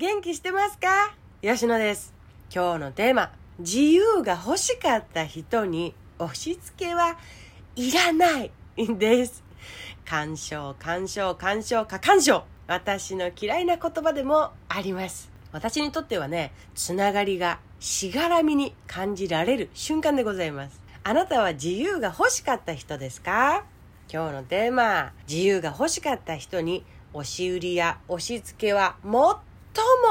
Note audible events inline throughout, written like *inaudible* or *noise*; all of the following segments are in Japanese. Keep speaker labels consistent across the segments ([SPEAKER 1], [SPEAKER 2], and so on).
[SPEAKER 1] 元気してますか？吉野です。今日のテーマ自由が欲しかった人に押し付けはいらない。んです。干渉干渉干渉か干渉。私の嫌いな言葉でもあります。私にとってはねつながりがしがらみに感じられる瞬間でございます。あなたは自由が欲しかった人ですか？今日のテーマ自由が欲しかった人に押し売りや押し付けは最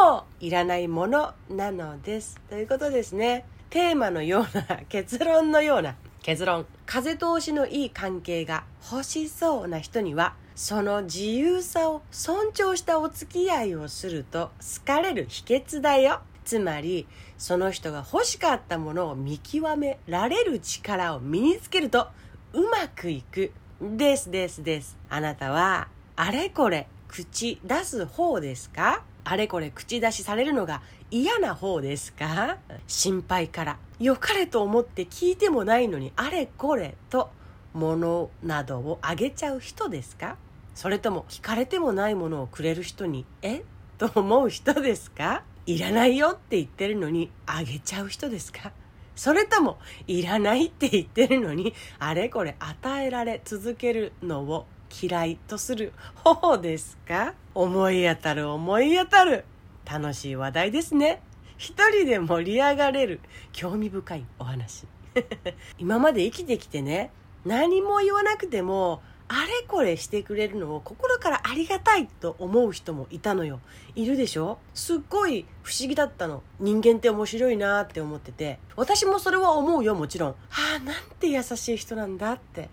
[SPEAKER 1] もいらないものなのです。ということですね。テーマのような結論のような結論。風通しのいい関係が欲しそうな人にはその自由さを尊重したお付き合いをすると好かれる秘訣だよ。つまりその人が欲しかったものを見極められる力を身につけるとうまくいく。ですですです。あなたはあれこれ口出す方ですか？あれこれ口出しされるのが嫌な方ですか？心配から。良かれと思って聞いてもないのにあれこれと。物などをあげちゃう人ですか？それとも聞かれてもないものをくれる人にえ？と思う人ですか？いらないよって言ってるのにあげちゃう人ですか？それともいらないって言ってるのにあれこれ与えられ続けるのを嫌いとする方ですか？思い当たる思い当たる楽しい話題ですね一人で盛り上がれる興味深いお話 *laughs* 今まで生きてきてね何も言わなくてもあれこれしてくれるのを心からありがたいと思う人もいたのよ。いるでしょ？すっごい不思議だったの。人間って面白いなって思ってて。私もそれは思うよ、もちろん。はあ、なんて優しい人なんだって。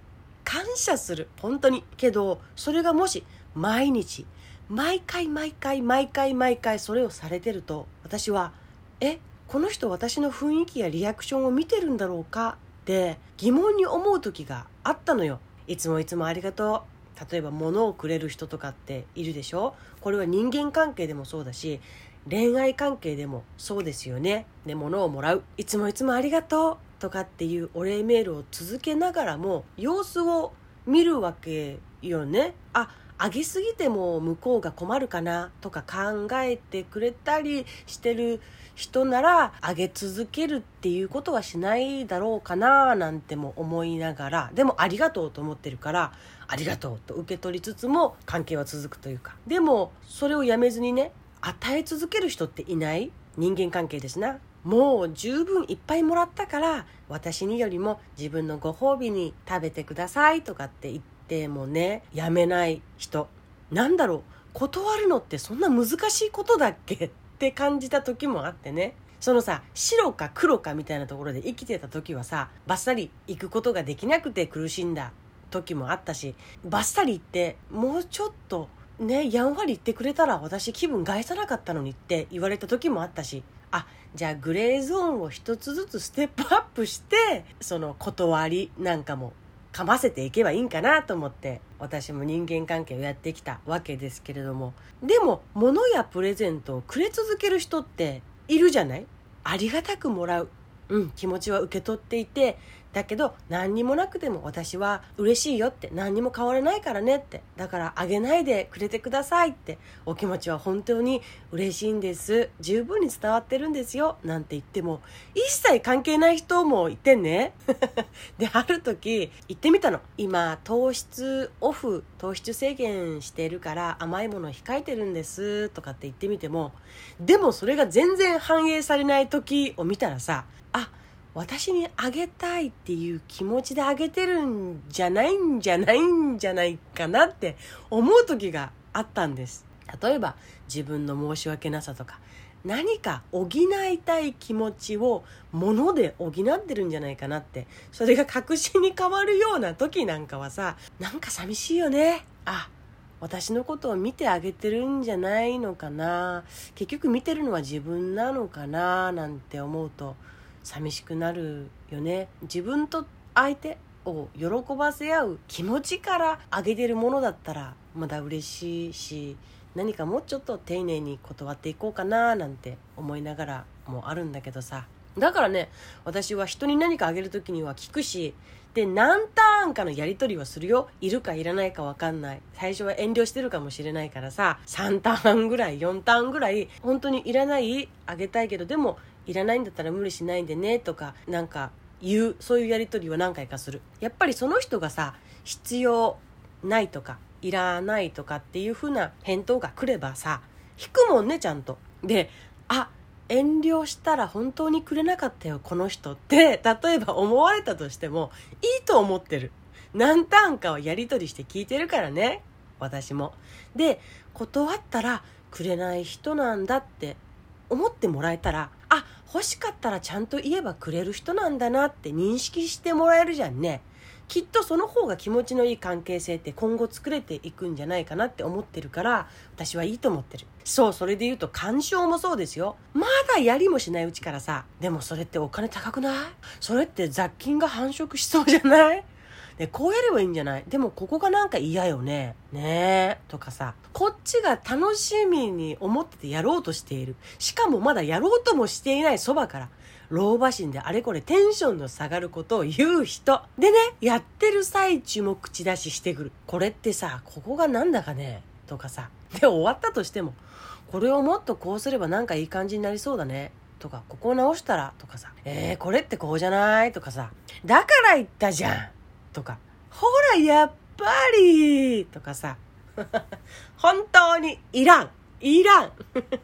[SPEAKER 1] 感謝する。本当に。けど、それがもし、毎日、毎回毎回毎回毎回それをされてると、私は、え、この人私の雰囲気やリアクションを見てるんだろうか？って疑問に思う時があったのよ。いつもいつもありがとう例えば物をくれる人とかっているでしょ？これは人間関係でもそうだし恋愛関係でもそうですよねで物をもらういつもいつもありがとうとかっていうお礼メールを続けながらも様子を見るわけよね。ああげすぎても向こうが困るかなとか考えてくれたりしてる人ならあげ続けるっていうことはしないだろうかななんても思いながらでもありがとうと思ってるからありがとうと受け取りつつも関係は続くというか。でもそれをやめずにね与え続ける人っていない？人間関係ですな。もう十分いっぱいもらったから私によりも自分のご褒美に食べてくださいとかって言ってもねやめない人。なんだろう。断るのってそんな難しいことだっけって感じた時もあってね。そのさ白か黒かみたいなところで生きてた時はさバッサリ行くことができなくて苦しんだ時もあったしバッサリ行ってもうちょっとねやんわり言ってくれたら私気分害さなかったのにって言われた時もあったしあじゃあグレーゾーンを一つずつステップアップしてその断りなんかもかませていけばいいんかなと思って私も人間関係をやってきたわけですけれども。でも物やプレゼントをくれ続ける人っているじゃない？ありがたくもらう。うん。気持ちは受け取っていてだけど何にもなくても私は嬉しいよって何にも変わらないからねって。だからあげないでくれてくださいって。お気持ちは本当に嬉しいんです。十分に伝わってるんですよ。なんて言っても。一切関係ない人もいてね。*laughs* である時言ってみたの。今糖質オフ糖質制限してるから甘いもの控えてるんです。とかって言ってみても。でもそれが全然反映されない時を見たらさあ私にあげたいっていう気持ちであげてるんじゃないんじゃないんじゃないかなって思う時があったんです。例えば自分の申し訳なさとか何か補いたい気持ちを物で補ってるんじゃないかなってそれが確信に変わるような時なんかはさなんか寂しいよね。あ私のことを見てあげてるんじゃないのかな。結局見てるのは自分なのかななんて思うと寂しくなるよね。自分と相手を喜ばせ合う気持ちからあげてるものだったらまだ嬉しいし何かもうちょっと丁寧に断っていこうかななんて思いながらもあるんだけどさ。だからね私は人に何かあげる時には聞くしで何ターンかのやり取りはするよ。いるかいらないか分かんない。最初は遠慮してるかもしれないからさ3ターンぐらい4ターンぐらい本当にいらないあげたいけどでもいらないんだったら無理しないでねとかなんか言うそういうやり取りは何回かする。やっぱりその人がさ必要ないとかいらないとかっていう風な返答が来ればさ引くもんねちゃんと。であ遠慮したら本当にくれなかったよこの人って例えば思われたとしてもいいと思ってる。何ターンかはやり取りして聞いてるからね私も。で断ったらくれない人なんだって思ってもらえたらあ欲しかったらちゃんと言えばくれる人なんだなって認識してもらえるじゃんね。きっとその方が気持ちのいい関係性って今後作れていくんじゃないかなって思ってるから私はいいと思ってる。そうそれで言うと干渉もそうですよ。まだやりもしないうちからさ。でもそれってお金高くない？それって雑菌が繁殖しそうじゃない？でこうやればいいんじゃない？でもここがなんか嫌よねねえとかさこっちが楽しみに思っててやろうとしているしかもまだやろうともしていないそばから老婆心であれこれテンションの下がることを言う人。でね、やってる最中も口出ししてくる。これってさ、ここがなんだかね、とかさ。で、終わったとしても、これをもっとこうすればなんかいい感じになりそうだね。とか、ここを直したら、とかさ。えー、これってこうじゃない？とかさ。だから言ったじゃんとか。ほら、やっぱりとかさ。*laughs* 本当にいらんいらん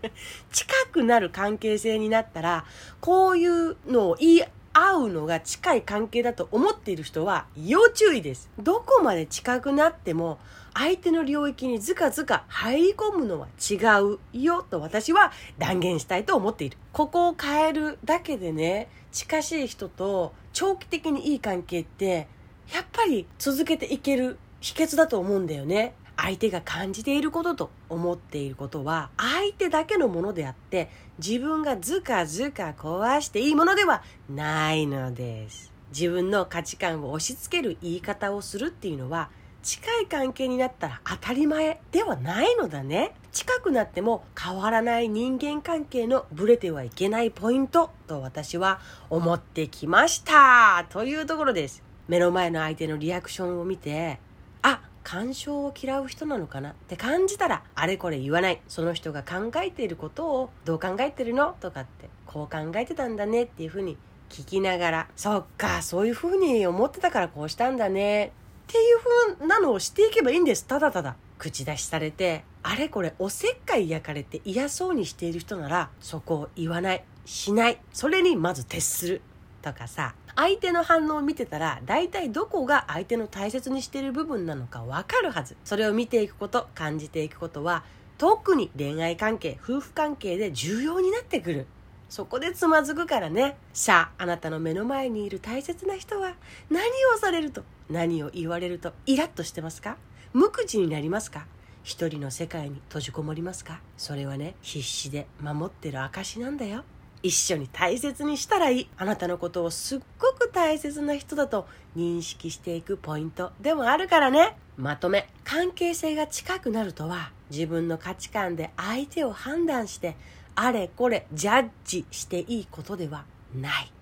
[SPEAKER 1] *laughs* 近くなる関係性になったら、こういうのを言い合うのが近い関係だと思っている人は要注意です。どこまで近くなっても相手の領域にずかずか入り込むのは違うよと私は断言したいと思っている。ここを変えるだけでね、近しい人と長期的にいい関係ってやっぱり続けていける秘訣だと思うんだよね。相手が感じていることと思っていることは相手だけのものであって自分がずかずか壊していいものではないのです。自分の価値観を押し付ける言い方をするっていうのは近い関係になったら当たり前ではないのだね。近くなっても変わらない人間関係のブレてはいけないポイントと私は思ってきました。というところです。目の前の相手のリアクションを見てあ干渉を嫌う人なのかなって感じたらあれこれ言わない。その人が考えていることをどう考えてるの？とかってこう考えてたんだねっていうふうに聞きながらそっかそういうふうに思ってたからこうしたんだねっていうふうなのをしていけばいいんです。ただただ口出しされてあれこれおせっかい焼かれて嫌そうにしている人ならそこを言わない。しない。それにまず徹する。とかさ相手の反応を見てたら大体どこが相手の大切にしている部分なのかわかるはず。それを見ていくこと感じていくことは特に恋愛関係夫婦関係で重要になってくる。そこでつまずくからね。さああなたの目の前にいる大切な人は何をされると何を言われるとイラッとしてますか？無口になりますか？一人の世界に閉じこもりますか？それはね必死で守ってる証なんだよ。一緒に大切にしたらいいあなたのことをすっごく大切な人だと認識していくポイントでもあるからね。まとめ。関係性が近くなるとは自分の価値観で相手を判断してあれこれジャッジしていいことではない。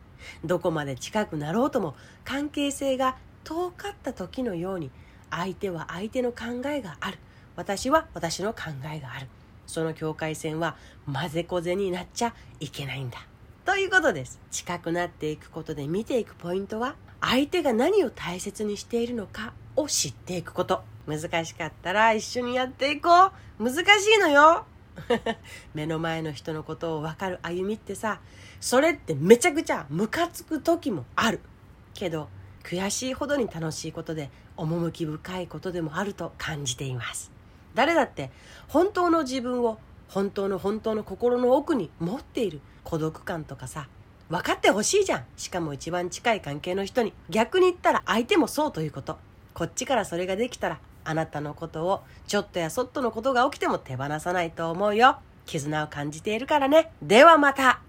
[SPEAKER 1] どこまで近くなろうとも関係性が遠かった時のように相手は相手の考えがある。私は私の考えがある。その境界線は混ぜこぜになっちゃいけないんだ。ということです。近くなっていくことで見ていくポイントは、相手が何を大切にしているのかを知っていくこと。難しかったら一緒にやっていこう。難しいのよ。*laughs* 目の前の人のことを分かる歩みってさ、それってめちゃくちゃムカつく時もある。けど、悔しいほどに楽しいことで、趣深いことでもあると感じています。誰だって本当の自分を本当の本当の心の奥に持っている孤独感とかさ分かってほしいじゃん。しかも一番近い関係の人に。逆に言ったら相手もそうということ。こっちからそれができたらあなたのことをちょっとやそっとのことが起きても手放さないと思うよ。絆を感じているからね。ではまた。